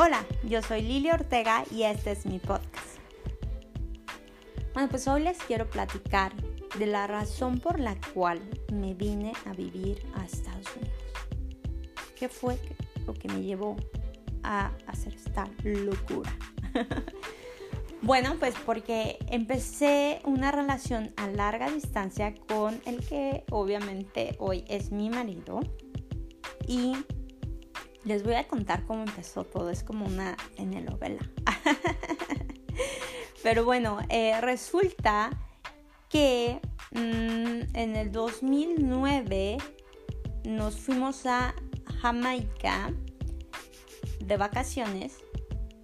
Hola, yo soy Lili Ortega y este es mi podcast. Bueno, pues hoy les quiero platicar de la razón por la cual me vine a vivir a Estados Unidos. ¿Qué fue lo que me llevó a hacer esta locura? bueno, pues porque empecé una relación a larga distancia con el que obviamente hoy es mi marido y les voy a contar cómo empezó todo. Es como una telenovela. Pero bueno, eh, resulta que mm, en el 2009 nos fuimos a Jamaica de vacaciones.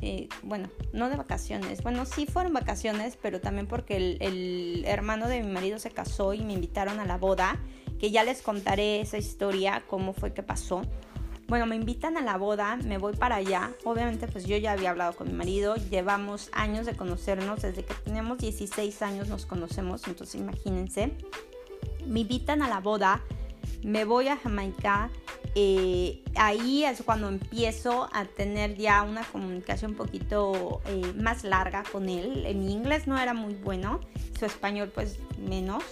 Eh, bueno, no de vacaciones. Bueno, sí fueron vacaciones, pero también porque el, el hermano de mi marido se casó y me invitaron a la boda, que ya les contaré esa historia, cómo fue que pasó. Bueno, me invitan a la boda, me voy para allá. Obviamente pues yo ya había hablado con mi marido, llevamos años de conocernos, desde que teníamos 16 años nos conocemos, entonces imagínense. Me invitan a la boda, me voy a Jamaica, eh, ahí es cuando empiezo a tener ya una comunicación un poquito eh, más larga con él. Mi inglés no era muy bueno, su español pues menos,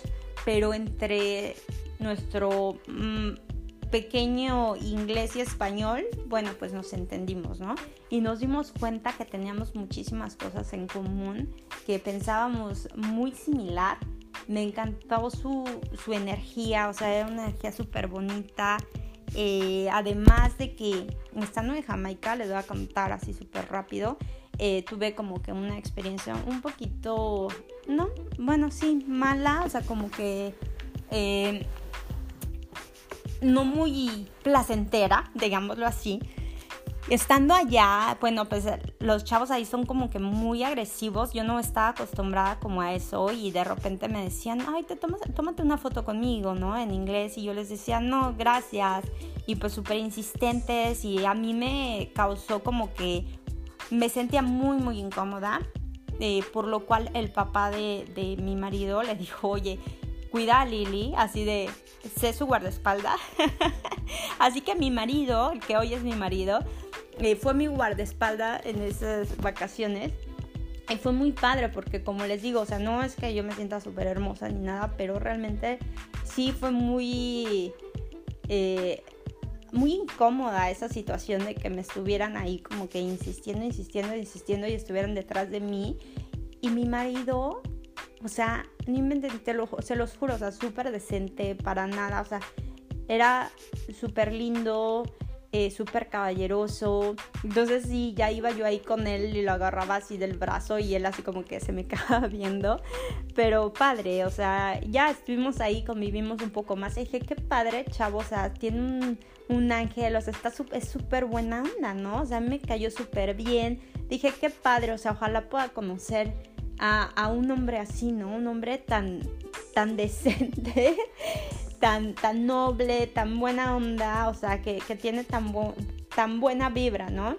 pero entre nuestro... Mm, pequeño inglés y español, bueno, pues nos entendimos, ¿no? Y nos dimos cuenta que teníamos muchísimas cosas en común, que pensábamos muy similar. Me encantó su, su energía, o sea, era una energía súper bonita. Eh, además de que estando en Jamaica, les voy a contar así súper rápido, eh, tuve como que una experiencia un poquito, no, bueno, sí, mala, o sea, como que eh, no muy placentera, digámoslo así. Estando allá, bueno, pues los chavos ahí son como que muy agresivos. Yo no estaba acostumbrada como a eso y de repente me decían, ay, te tomas, tómate una foto conmigo, ¿no? En inglés y yo les decía, no, gracias. Y pues súper insistentes y a mí me causó como que me sentía muy, muy incómoda. Eh, por lo cual el papá de, de mi marido le dijo, oye, cuida a Lily, así de, sé su guardaespaldas. así que mi marido, que hoy es mi marido, eh, fue mi guardaespaldas en esas vacaciones. Y fue muy padre porque como les digo, o sea, no es que yo me sienta súper hermosa ni nada, pero realmente sí fue muy... Eh, muy incómoda esa situación de que me estuvieran ahí como que insistiendo, insistiendo, insistiendo y estuvieran detrás de mí. Y mi marido o sea, ni me te lo, se los juro, o sea, súper decente, para nada, o sea, era súper lindo, eh, súper caballeroso. Entonces sí, ya iba yo ahí con él y lo agarraba así del brazo y él así como que se me quedaba viendo. Pero padre, o sea, ya estuvimos ahí, convivimos un poco más. Y dije, qué padre, chavo, o sea, tiene un, un ángel, o sea, está es súper buena onda, ¿no? O sea, me cayó súper bien. Dije, qué padre, o sea, ojalá pueda conocer a, un hombre así, ¿no? Un hombre tan, tan decente, tan, tan noble, tan buena onda, o sea, que, tiene tan, tan buena vibra, ¿no?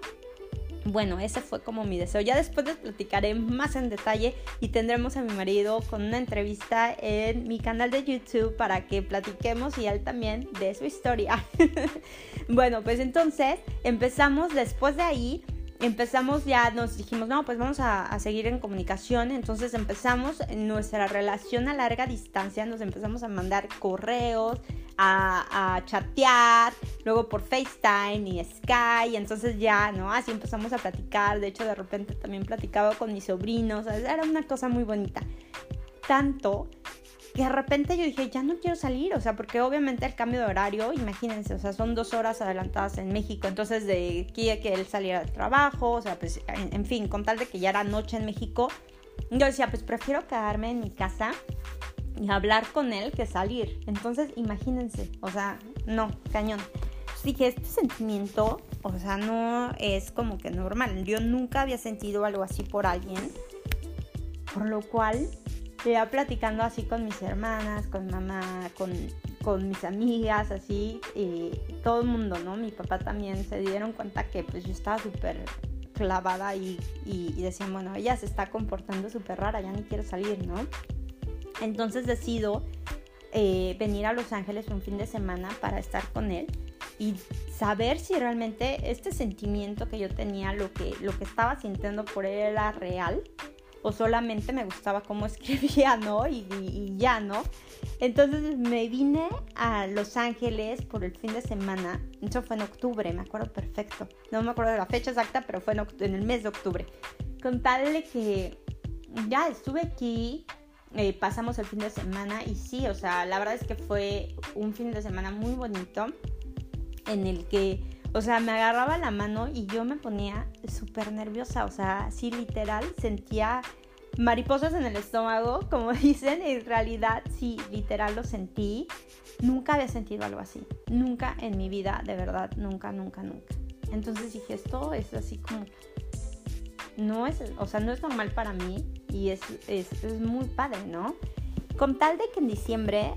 Bueno, ese fue como mi deseo. Ya después les platicaré más en detalle y tendremos a mi marido con una entrevista en mi canal de YouTube para que platiquemos y él también de su historia. bueno, pues entonces empezamos después de ahí empezamos ya, nos dijimos, no, pues vamos a, seguir en comunicación. Entonces empezamos nuestra relación a larga distancia, nos empezamos a mandar correos, a, a, chatear, luego por FaceTime y Skype. Entonces ya, ¿no? Así empezamos a platicar. De hecho, de repente también platicaba con mis sobrinos. Era una cosa muy bonita. Tanto que de repente yo dije, ya no quiero salir, o sea, porque obviamente el cambio de horario, imagínense, o sea, son dos horas adelantadas en México, entonces de aquí a que él saliera del trabajo, o sea, pues, en, fin, con tal de que ya era noche en México, yo decía, pues prefiero quedarme en mi casa y hablar con él que salir. Entonces, imagínense, o sea, no, cañón. dije, este sentimiento, o sea, no es como que normal. Yo nunca había sentido algo así por alguien. Por lo cual iba platicando así con mis hermanas, con mamá, con, con mis amigas, así, todo el mundo, ¿no? Mi papá también se dieron cuenta que pues yo estaba súper clavada y, y, decían, bueno, ella se está comportando súper rara, ya ni quiero salir, ¿no? Entonces decido eh, venir a Los Ángeles un fin de semana para estar con él. y saber si realmente este sentimiento que yo tenía, lo que, lo que estaba sintiendo por él era real o solamente me gustaba cómo escribía, ¿no? Y, ya, ¿no? Entonces me vine a Los Ángeles por el fin de semana. Eso fue en octubre, me acuerdo perfecto. No me acuerdo de la fecha exacta, pero fue en, en el mes de octubre. Con tal de que ya estuve aquí, eh, pasamos el fin de semana y sí, o sea, la verdad es que fue un fin de semana muy bonito en el que, o sea, me agarraba la mano y yo me ponía súper nerviosa, o sea, sí, literal, sentía mariposas en el estómago, como dicen, en realidad sí, literal lo sentí. Nunca había sentido algo así, nunca en mi vida, de verdad, nunca, nunca, nunca. Entonces dije, esto es así como, no es, o sea, no es normal para mí y es, es, muy padre, ¿no? Con tal de que en diciembre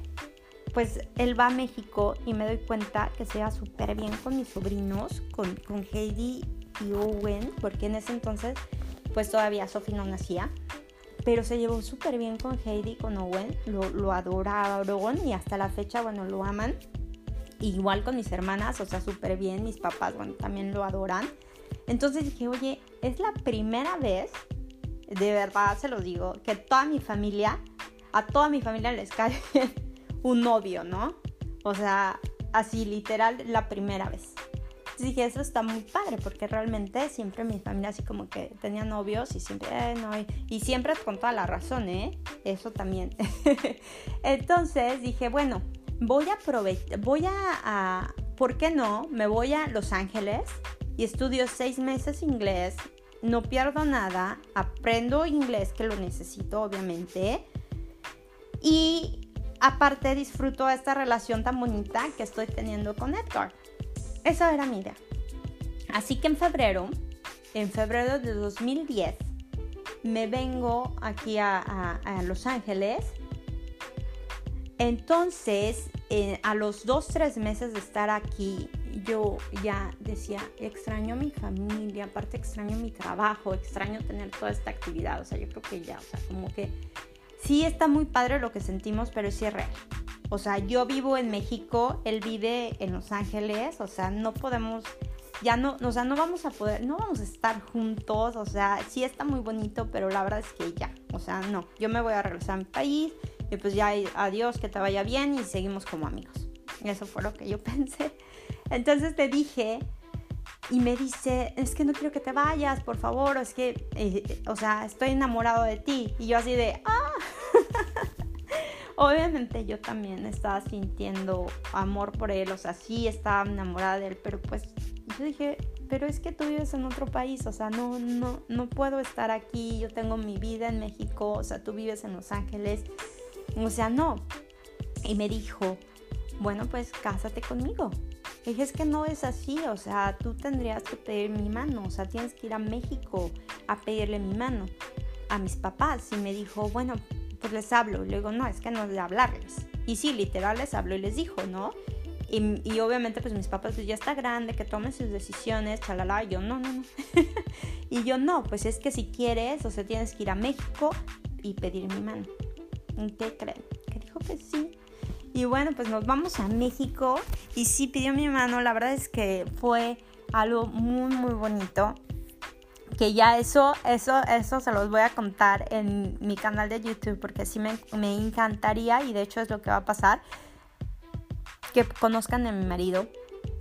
pues él va a México y me doy cuenta que se va súper bien con mis sobrinos, con, con Heidi y Owen, porque en ese entonces pues todavía Sophie no nacía, pero se llevó súper bien con Heidi con Owen, lo, lo adoraron y hasta la fecha, bueno, lo aman. Igual con mis hermanas, o sea, súper bien, mis papás, bueno, también lo adoran. Entonces dije, oye, es la primera vez, de verdad se lo digo, que toda mi familia, a toda mi familia les cae un novio, ¿no? O sea, así literal la primera vez. Entonces dije, eso está muy padre, porque realmente siempre mi familia así como que tenía novios y siempre, eh, no, y, siempre con toda la razón, ¿eh? Eso también. Entonces dije, bueno, voy a aprovechar, voy a, a, ¿por qué no? Me voy a Los Ángeles y estudio seis meses inglés, no pierdo nada, aprendo inglés que lo necesito obviamente y aparte disfruto esta relación tan bonita que estoy teniendo con Edgar. Esa era mi idea. Así que en febrero, en febrero de 2010, me vengo aquí a, Los Ángeles. Entonces, eh, a los dos, tres meses de estar aquí, yo ya decía, extraño mi familia, aparte extraño mi trabajo, extraño tener toda esta actividad. O sea, yo creo que ya, o sea, como que sí está muy padre lo que sentimos, pero sí es real. O sea, yo vivo en México, él vive en Los Ángeles, o sea, no podemos, ya no, o sea, no vamos a poder, no vamos a estar juntos, o sea, sí está muy bonito, pero la verdad es que ya, o sea, no, yo me voy a regresar a mi país y pues ya adiós, que te vaya bien y seguimos como amigos. Eso fue lo que yo pensé. Entonces te dije, y me dice, es que no quiero que te vayas, por favor, es que, eh, o sea, estoy enamorado de ti. Y yo así de, ah, obviamente yo también estaba sintiendo amor por él, o sea, sí estaba enamorada de él, pero pues yo dije, pero es que tú vives en otro país, o sea, no, no, no puedo estar aquí, yo tengo mi vida en México, o sea, tú vives en Los Ángeles, o sea, no. Y me dijo, bueno, pues cásate conmigo. Y dije, es que no es así, o sea, tú tendrías que pedir mi mano, o sea, tienes que ir a México a pedirle mi mano a mis papás. Y me dijo, bueno, pues les hablo. Y luego, no, es que no de hablarles. Y sí, literal les hablo y les dijo, ¿no? Y, obviamente pues mis papás pues ya está grande, que tomen sus decisiones, chalala. Y yo, no, no, no. y yo, no, pues es que si quieres, o sea, tienes que ir a México y pedir mi mano. ¿Y qué creen? Que dijo que sí. Y bueno, pues nos vamos a México y sí pidió mi mano. La verdad es que fue algo muy, muy bonito. Que ya eso, eso, eso se los voy a contar en mi canal de YouTube porque sí me, me encantaría y de hecho es lo que va a pasar. Que conozcan a mi marido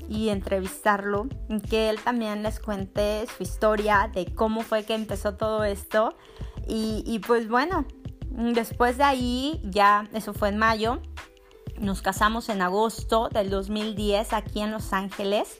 y entrevistarlo, que él también les cuente su historia de cómo fue que empezó todo esto. Y, y pues bueno, después de ahí, ya eso fue en mayo, nos casamos en agosto del 2010 aquí en Los Ángeles.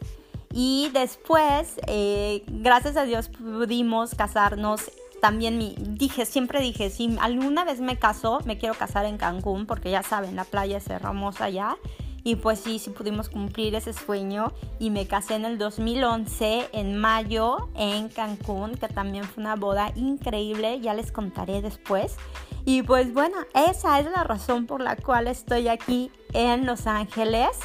Y después, eh, gracias a Dios, pudimos casarnos. También mi, dije, siempre dije, si alguna vez me caso, me quiero casar en Cancún, porque ya saben, la playa es hermosa allá. Y pues sí, sí pudimos cumplir ese sueño. Y me casé en el 2011, en mayo, en Cancún, que también fue una boda increíble. Ya les contaré después. Y pues bueno, esa es la razón por la cual estoy aquí en Los Ángeles.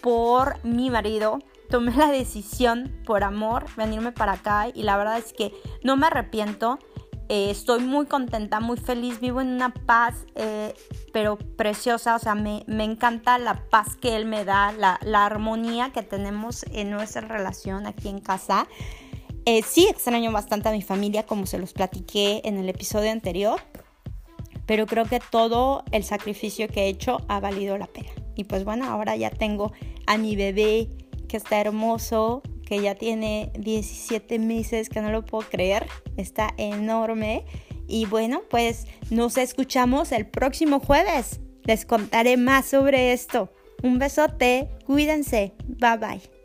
Por mi marido. Tomé la decisión por amor venirme para acá y la verdad es que no me arrepiento. Eh, estoy muy contenta, muy feliz, vivo en una paz, eh, pero preciosa, o sea, me, encanta la paz que él me da, la, armonía que tenemos en nuestra relación aquí en casa. Eh, sí extraño bastante a mi familia, como se los platiqué en el episodio anterior, pero creo que todo el sacrificio que he hecho ha valido la pena. Y pues bueno, ahora ya tengo a mi bebé que está hermoso, que ya tiene 17 meses, que no lo puedo creer, está enorme. Y bueno, pues nos escuchamos el próximo jueves. Les contaré más sobre esto. Un besote, cuídense, bye bye.